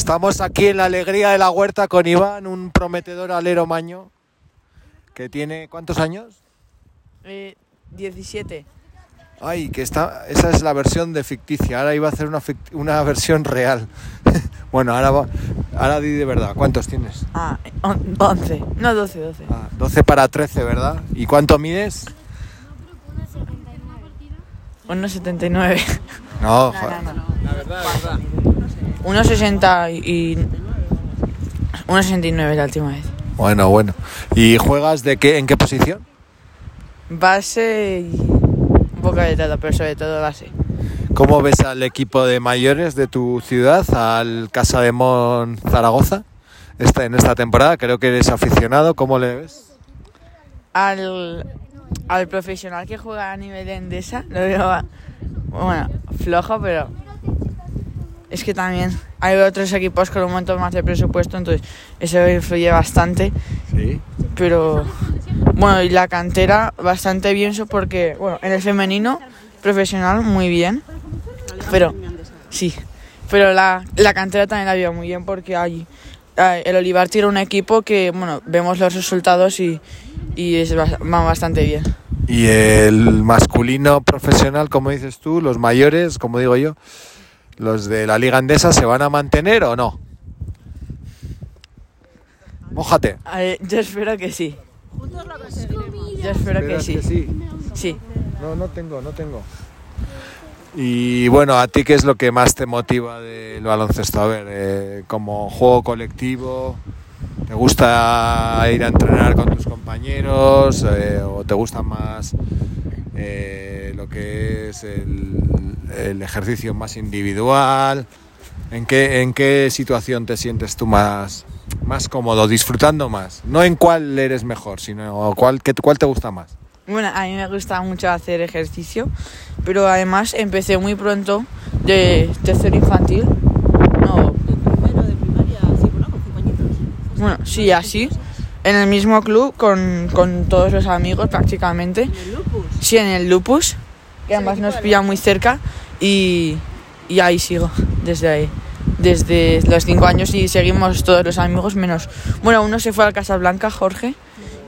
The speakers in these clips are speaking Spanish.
Estamos aquí en la alegría de la huerta con Iván, un prometedor alero maño que tiene ¿cuántos años? Eh, 17. Ay, que está, esa es la versión de ficticia. Ahora iba a hacer una, fict- una versión real. bueno, ahora va, ahora di de verdad. ¿Cuántos tienes? Ah, on- 11. No, 12, 12. Ah, 12 para 13, ¿verdad? ¿Y cuánto mides? 1,79. No, No, joder. no, no. La verdad. 1,60 y... 1,69 la última vez. Bueno, bueno. ¿Y juegas de qué, en qué posición? Base y un poco de todo, pero sobre todo base. ¿Cómo ves al equipo de mayores de tu ciudad, al Casa de Mon Zaragoza, esta, en esta temporada? Creo que eres aficionado. ¿Cómo le ves? Al, al profesional que juega a nivel de Endesa, lo veo, bueno, flojo, pero es que también hay otros equipos con un montón más de presupuesto, entonces eso influye bastante. Sí. pero bueno, y la cantera bastante bien, eso porque, bueno, en el femenino profesional muy bien, pero sí, pero la, la cantera también la veo muy bien porque hay- el Olivar tiene un equipo que, bueno, vemos los resultados y, y es, bas- va bastante bien. Y el masculino profesional, como dices tú, los mayores, como digo yo, los de la Liga Andesa, ¿se van a mantener o no? Mójate. Eh, yo espero que sí. Yo espero que sí. Sí. No, no tengo, no tengo. Y bueno, ¿a ti qué es lo que más te motiva del baloncesto? A ver, eh, como juego colectivo, ¿te gusta ir a entrenar con tus compañeros eh, o te gusta más eh, lo que es el, el ejercicio más individual? ¿En qué, ¿En qué situación te sientes tú más, más cómodo, disfrutando más? No en cuál eres mejor, sino cuál, qué- cuál te gusta más. Bueno, a mí me gusta mucho hacer ejercicio, pero además empecé muy pronto de tercero infantil. No, primero de primaria, sí, bueno, con cinco añitos. bueno, sí, así. En el mismo club con, con todos los amigos prácticamente. En el lupus. Sí, en el Lupus, que además nos pilla muy cerca y, y ahí sigo, desde ahí. Desde los cinco años y seguimos todos los amigos menos... Bueno, uno se fue a Casablanca, Jorge,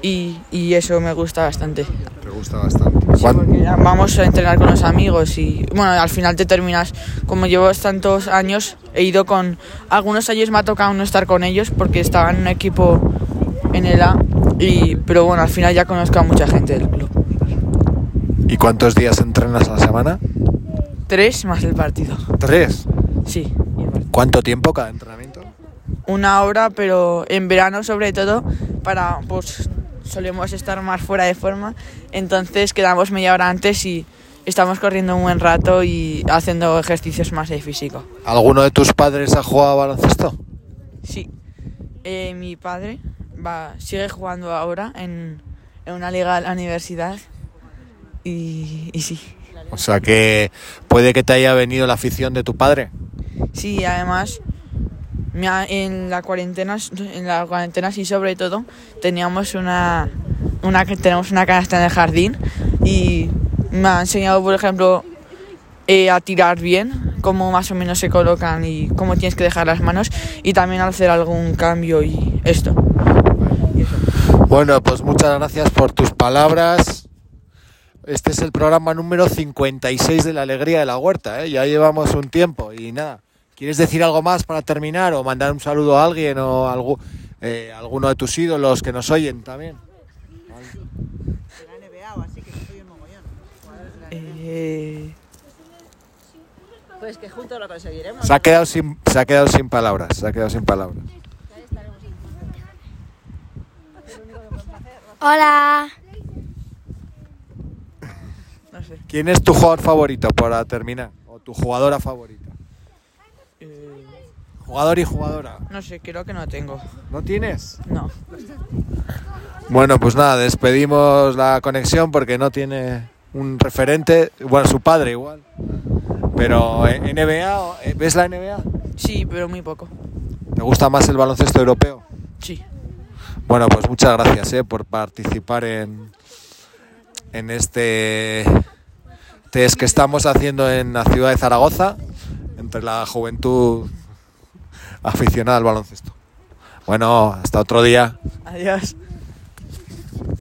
y, y eso me gusta bastante. Te gusta bastante. Sí, porque vamos a entrenar con los amigos y bueno, al final te terminas, como llevo tantos años, he ido con, algunos años me ha tocado no estar con ellos porque estaba en un equipo en el A, y, pero bueno, al final ya conozco a mucha gente del club. ¿Y cuántos días entrenas a la semana? Tres más el partido, Tres. sí. ¿Cuánto tiempo cada entrenamiento? Una hora, pero en verano sobre todo, para pues solemos estar más fuera de forma, entonces quedamos media hora antes y estamos corriendo un buen rato y haciendo ejercicios más de físico. ¿Alguno de tus padres ha jugado a baloncesto? Sí. Eh, mi padre va, sigue jugando ahora en, en una liga de la universidad. Y, y sí. O sea que puede que te haya venido la afición de tu padre. Sí, además, en la cuarentena, en la cuarentena sí sobre todo, teníamos una, una que tenemos una canasta en el jardín y me ha enseñado, por ejemplo, eh, a tirar bien, cómo más o menos se colocan y cómo tienes que dejar las manos y también hacer algún cambio y esto. Y eso. Bueno, pues muchas gracias por tus palabras. Este es el programa número 56 de la Alegría de la Huerta. ¿eh? Ya llevamos un tiempo y nada. ¿Quieres decir algo más para terminar o mandar un saludo a alguien o a algu- eh, alguno de tus ídolos que nos oyen también? Eh, Pues que juntos lo conseguiremos. Se ha quedado sin, se ha quedado sin palabras. Se ha quedado sin palabras. Hola. Sé. ¿Quién es tu jugador favorito para terminar? ¿O tu jugadora favorita? Eh, Jugador y jugadora. no sé, creo que no tengo. ¿No tienes? No. Bueno, pues nada, despedimos la conexión porque no tiene un referente. Bueno, su padre igual. Pero eh, NBA, eh, ¿ves la NBA? Sí, pero muy poco. ¿Te gusta más el baloncesto europeo? Sí. Bueno, pues muchas gracias eh, por participar en, en este test que estamos haciendo en la ciudad de Zaragoza, entre la juventud aficionada al baloncesto. Bueno, hasta otro día. Adiós.